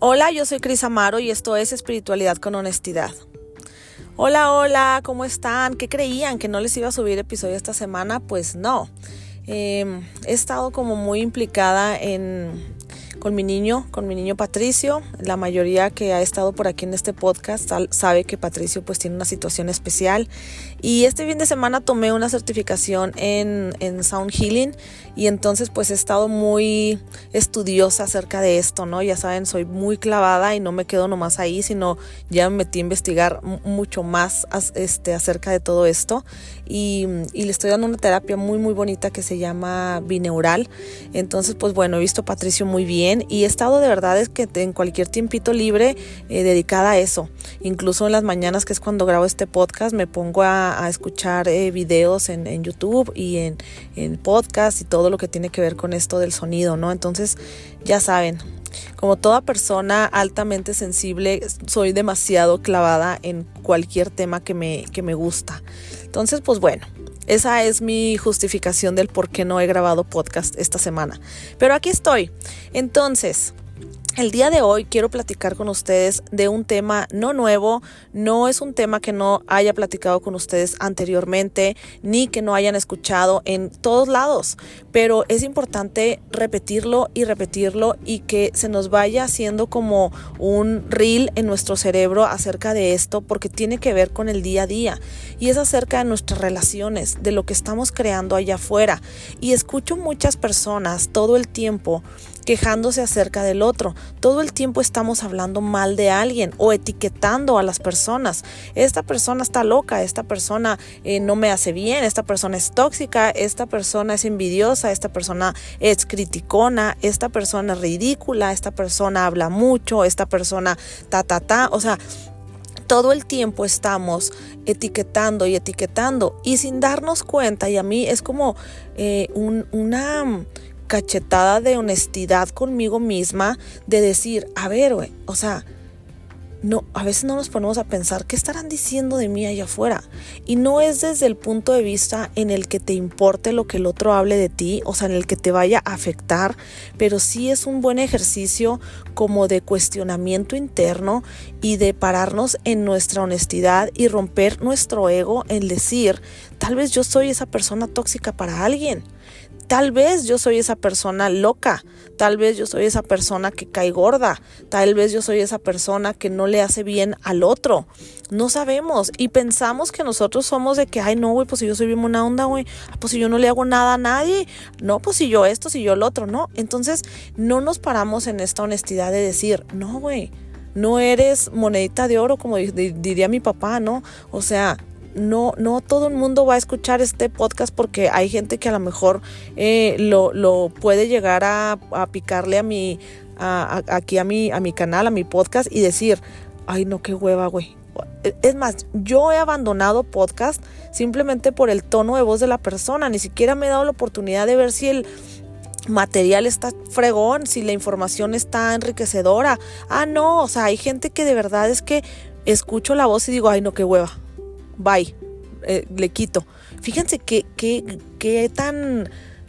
Hola, yo soy Cris Amaro y esto es Espiritualidad con Honestidad. Hola, hola, ¿cómo están? ¿Qué creían? ¿Que no les iba a subir episodio esta semana? Pues no. Em, he estado como muy implicada en con mi niño, con mi niño Patricio. La mayoría que ha estado por aquí en este podcast sabe que Patricio pues tiene una situación especial. Y este fin de semana tomé una certificación en, en Sound Healing y entonces pues he estado muy estudiosa acerca de esto, ¿no? Ya saben, soy muy clavada y no me quedo nomás ahí, sino ya me metí a investigar mucho más este, acerca de todo esto. Y, y le estoy dando una terapia muy muy bonita que se llama bineural. Entonces pues bueno, he visto a Patricio muy bien y he estado de verdad es que en cualquier tiempito libre eh, dedicada a eso. Incluso en las mañanas, que es cuando grabo este podcast, me pongo a, escuchar eh, videos en, YouTube y en, en podcast y todo lo que tiene que ver con esto del sonido, ¿no? Entonces, ya saben, como toda persona altamente sensible, soy demasiado clavada en cualquier tema que me, que me gusta. Entonces, pues bueno, esa es mi justificación del por qué no he grabado podcast esta semana. Pero aquí estoy. Entonces, el día de hoy quiero platicar con ustedes de un tema no nuevo, no es un tema que no haya platicado con ustedes anteriormente, ni que no hayan escuchado en todos lados, pero es importante repetirlo y repetirlo y que se nos vaya haciendo como un reel en nuestro cerebro acerca de esto, porque tiene que ver con el día a día. Y es acerca de nuestras relaciones, de lo que estamos creando allá afuera. Y escucho muchas personas todo el tiempo quejándose acerca del otro. Todo el tiempo estamos hablando mal de alguien o etiquetando a las personas. Esta persona está loca, esta persona eh, no me hace bien, esta persona es tóxica, esta persona es envidiosa, esta persona es criticona, esta persona es ridícula, esta persona habla mucho, esta persona ta ta ta. O sea, todo el tiempo estamos etiquetando y etiquetando y sin darnos cuenta y a mí es como eh, una cachetada de honestidad conmigo misma de decir, a ver, güey, o sea, no, a veces no nos ponemos a pensar qué estarán diciendo de mí allá afuera. Y no es desde el punto de vista en el que te importe lo que el otro hable de ti, o sea, en el que te vaya a afectar, pero sí es un buen ejercicio como de cuestionamiento interno y de pararnos en nuestra honestidad y romper nuestro ego en decir, tal vez yo soy esa persona tóxica para alguien Tal vez yo soy esa persona loca, tal vez yo soy esa persona que cae gorda, tal vez yo soy esa persona que no le hace bien al otro. No sabemos y pensamos que nosotros somos de que, ay, no, güey, pues si yo soy bien una onda, güey, ah, pues si yo no le hago nada a nadie, no, pues si yo esto, si yo el otro, no. Entonces, no nos paramos en esta honestidad de decir, no, güey, no eres monedita de oro, como diría mi papá, ¿no? O sea, no, no todo el mundo va a escuchar este podcast porque hay gente que a lo mejor eh, lo, lo, puede llegar a, picarle a mi, aquí a mi, a mi canal, a mi podcast y decir, ay no, qué hueva, güey. Es más, yo he abandonado podcast simplemente por el tono de voz de la persona, ni siquiera me he dado la oportunidad de ver si el material está fregón, si la información está enriquecedora. Ah, no, o sea, hay gente que de verdad es que escucho la voz y digo, ay no, qué hueva bye, eh, le quito. Fíjense qué, qué, qué tan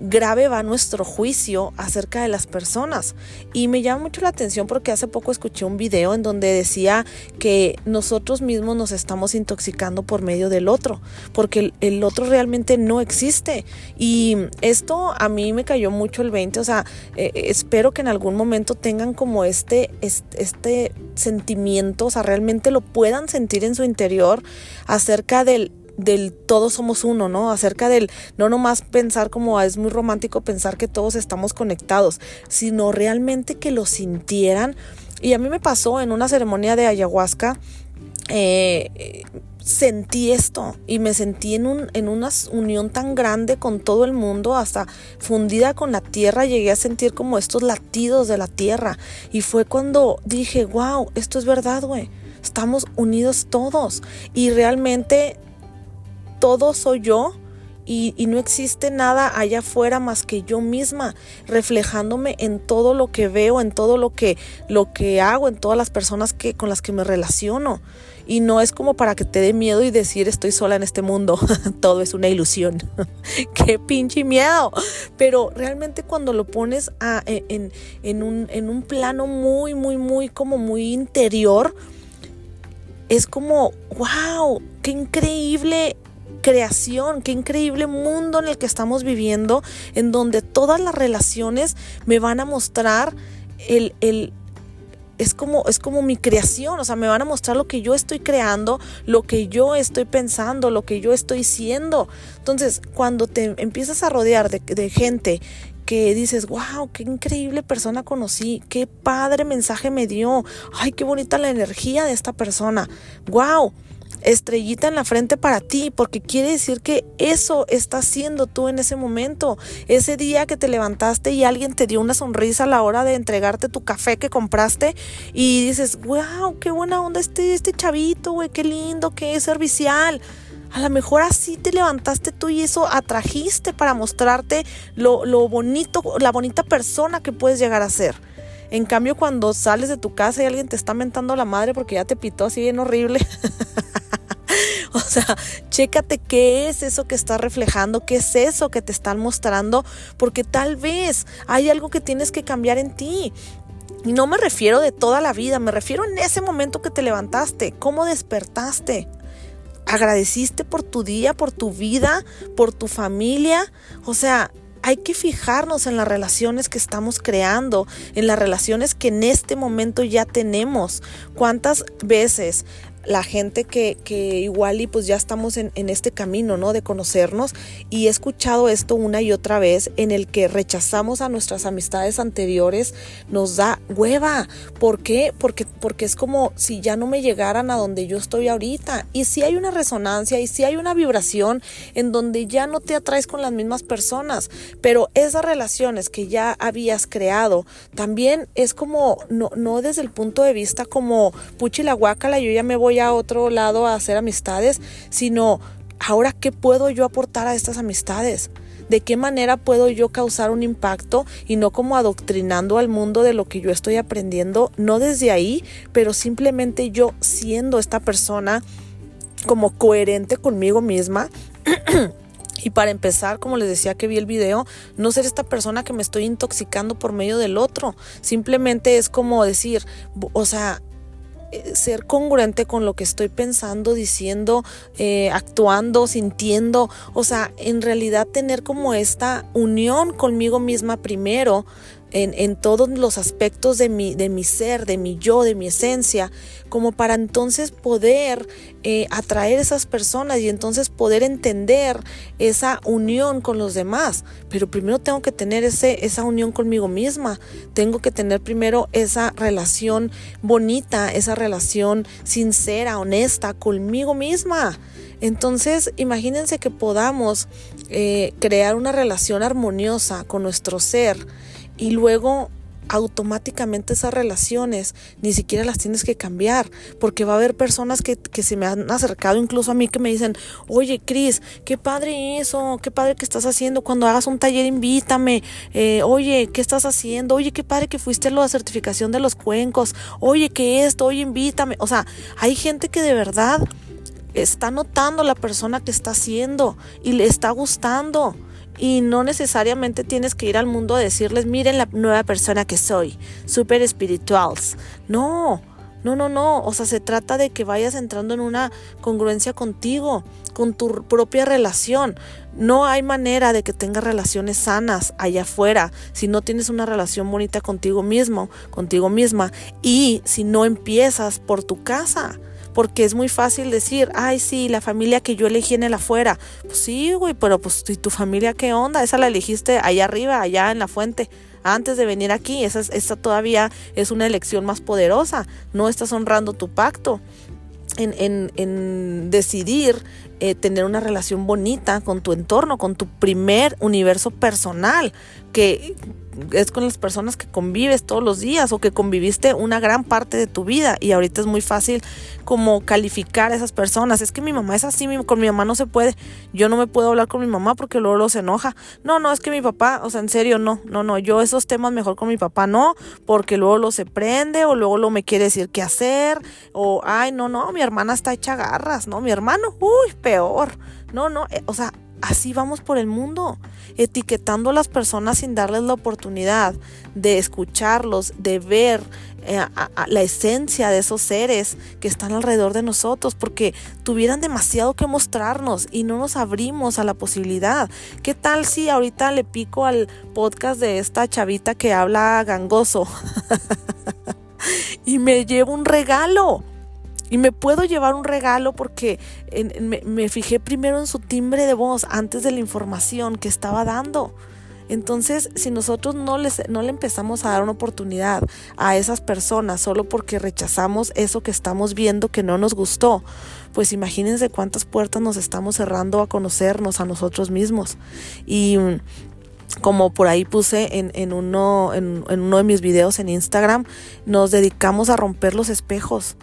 grave va nuestro juicio acerca de las personas. Y me llama mucho la atención porque hace poco escuché un video en donde decía que nosotros mismos nos estamos intoxicando por medio del otro, porque el, otro realmente no existe. Y esto a mí me cayó mucho el 20, o sea, eh, espero que en algún momento tengan como este, este, este sentimiento, o sea, realmente lo puedan sentir en su interior acerca del del todos somos uno, ¿no? Acerca del no nomás pensar como es muy romántico pensar que todos estamos conectados, sino realmente que lo sintieran. Y a mí me pasó en una ceremonia de ayahuasca, eh, sentí esto y me sentí en, un, en una unión tan grande con todo el mundo, hasta fundida con la tierra, llegué a sentir como estos latidos de la tierra. Y fue cuando dije, wow, esto es verdad, güey. Estamos unidos todos. Y realmente todo soy yo y, no existe nada allá afuera más que yo misma, reflejándome en todo lo que veo, en todo lo que, lo que hago, en todas las personas que, con las que me relaciono. Y no es como para que te dé miedo y decir estoy sola en este mundo, todo es una ilusión. Qué pinche miedo. Pero realmente cuando lo pones en, en, un, en un plano muy, muy, muy, como muy interior, es como, wow, qué increíble creación, qué increíble mundo en el que estamos viviendo, en donde todas las relaciones me van a mostrar el, el es como, es como mi creación, o sea, me van a mostrar lo que yo estoy creando, lo que yo estoy pensando, lo que yo estoy siendo. Entonces, cuando te empiezas a rodear de, de gente que dices, wow, qué increíble persona conocí, qué padre mensaje me dio, ay, qué bonita la energía de esta persona, wow estrellita en la frente para ti, porque quiere decir que eso estás haciendo tú en ese momento. Ese día que te levantaste y alguien te dio una sonrisa a la hora de entregarte tu café que compraste y dices, wow, qué buena onda este, este chavito, güey, qué lindo, qué servicial. A lo mejor así te levantaste tú y eso atrajiste para mostrarte lo, lo bonito, la bonita persona que puedes llegar a ser. En cambio, cuando sales de tu casa y alguien te está mentando la madre porque ya te pitó así bien horrible, O sea, chécate qué es eso que está reflejando, qué es eso que te están mostrando, porque tal vez hay algo que tienes que cambiar en ti. Y no me refiero de toda la vida, me refiero en ese momento que te levantaste, cómo despertaste. Agradeciste por tu día, por tu vida, por tu familia. O sea, hay que fijarnos en las relaciones que estamos creando, en las relaciones que en este momento ya tenemos. ¿Cuántas veces la gente que, que, igual y pues ya estamos en, en, este camino, ¿no? De conocernos y he escuchado esto una y otra vez en el que rechazamos a nuestras amistades anteriores, nos da hueva. ¿Por qué? Porque, porque es como si ya no me llegaran a donde yo estoy ahorita. Y si hay una resonancia y si hay una vibración en donde ya no te atraes con las mismas personas, pero esas relaciones que ya habías creado también es como, no, no desde el punto de vista como puchi la guacala, yo ya me voy a otro lado a hacer amistades, sino ahora qué puedo yo aportar a estas amistades. ¿De qué manera puedo yo causar un impacto y no como adoctrinando al mundo de lo que yo estoy aprendiendo, no desde ahí, pero simplemente yo siendo esta persona como coherente conmigo misma? Y para empezar, como les decía que vi el video, no ser esta persona que me estoy intoxicando por medio del otro. Simplemente es como decir, o sea, ser congruente con lo que estoy pensando, diciendo, eh, actuando, sintiendo, o sea, en realidad tener como esta unión conmigo misma primero, en, todos los aspectos de mi, de mi ser, de mi yo, de mi esencia, como para entonces poder eh, atraer esas personas y entonces poder entender esa unión con los demás. Pero primero tengo que tener ese, esa unión conmigo misma, tengo que tener primero esa relación bonita, esa relación sincera, honesta conmigo misma. Entonces, imagínense que podamos eh, crear una relación armoniosa con nuestro ser y luego automáticamente esas relaciones ni siquiera las tienes que cambiar, porque va a haber personas que, que se me han acercado incluso a mí que me dicen, oye Cris, qué padre eso, qué padre que estás haciendo, cuando hagas un taller invítame, eh, oye, ¿qué estás haciendo? Oye, qué padre que fuiste a la certificación de los cuencos, oye, que esto, oye, invítame, o sea, hay gente que de verdad está notando la persona que está haciendo y le está gustando y no necesariamente tienes que ir al mundo a decirles, miren la nueva persona que soy, super espirituals. No, no, no, no. O sea, se trata de que vayas entrando en una congruencia contigo, con tu propia relación. No hay manera de que tengas relaciones sanas allá afuera si no tienes una relación bonita contigo mismo, contigo misma, y si no empiezas por tu casa porque es muy fácil decir, ay, sí, la familia que yo elegí en el afuera. Pues sí, güey, pero pues, ¿y tu familia qué onda? Esa la elegiste allá arriba, allá en la fuente, antes de venir aquí. Esa, esa todavía es una elección más poderosa. No estás honrando tu pacto. En, en, en, decidir eh, tener una relación bonita con tu entorno, con tu primer universo personal, que es con las personas que convives todos los días o que conviviste una gran parte de tu vida y ahorita es muy fácil como calificar a esas personas. Es que mi mamá es así, con mi mamá no se puede. Yo no me puedo hablar con mi mamá porque luego se enoja. No, no, es que mi papá, o sea, en serio, no, no, no, yo esos temas mejor con mi papá no, porque luego lo se prende o luego lo me quiere decir qué hacer o, ay, no, no, mi hermana está hecha garras, no, mi hermano, uy, peor. No, no, eh, o sea, así vamos por el mundo, etiquetando a las personas sin darles la oportunidad de escucharlos, de ver eh, la esencia de esos seres que están alrededor de nosotros, porque tuvieran demasiado que mostrarnos y no nos abrimos a la posibilidad. ¿Qué tal si ahorita le pico al podcast de esta chavita que habla gangoso y me llevo un regalo? Y me puedo llevar un regalo porque me, fijé primero en su timbre de voz antes de la información que estaba dando. Entonces, si nosotros no, les, no le empezamos a dar una oportunidad a esas personas solo porque rechazamos eso que estamos viendo que no nos gustó, pues imagínense cuántas puertas nos estamos cerrando a conocernos a nosotros mismos. Y como por ahí puse en, en uno, en, en, uno de mis videos en Instagram, nos dedicamos a romper los espejos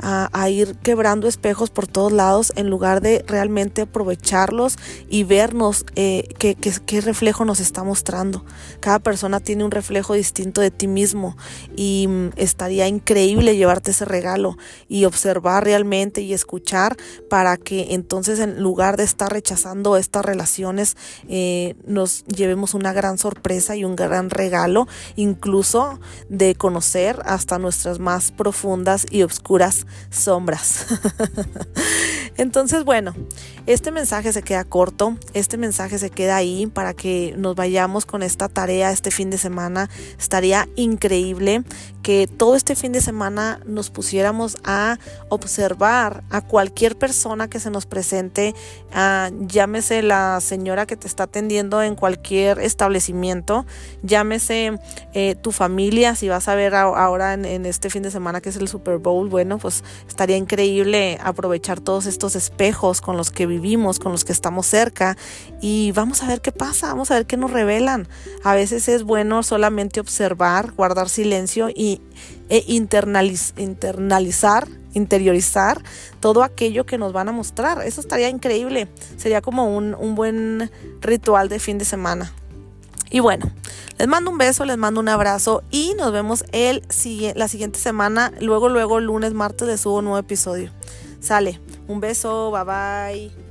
a, ir quebrando espejos por todos lados en lugar de realmente aprovecharlos y vernos eh, qué, reflejo nos está mostrando. Cada persona tiene un reflejo distinto de ti mismo y mm, estaría increíble llevarte ese regalo y observar realmente y escuchar para que entonces en lugar de estar rechazando estas relaciones eh, nos llevemos una gran sorpresa y un gran regalo incluso de conocer hasta nuestras más profundas y obscuras sombras. Entonces, bueno, este mensaje se queda corto, este mensaje se queda ahí para que nos vayamos con esta tarea este fin de semana. Estaría increíble que todo este fin de semana nos pusiéramos a observar a cualquier persona que se nos presente, llámese la señora que te está atendiendo en cualquier establecimiento, llámese eh, tu familia, si vas a ver ahora en, en este fin de semana que es el Super Bowl, bueno, pues estaría increíble aprovechar todos estos espejos con los que vivimos, con los que estamos cerca y vamos a ver qué pasa, vamos a ver qué nos revelan. A veces es bueno solamente observar, guardar silencio y e internalizar, interiorizar todo aquello que nos van a mostrar. Eso estaría increíble. Sería como un, un buen ritual de fin de semana. Y bueno, les mando un beso, les mando un abrazo y nos vemos el, la siguiente semana. Luego, luego, lunes, martes les subo un nuevo episodio. Sale, un beso, bye bye.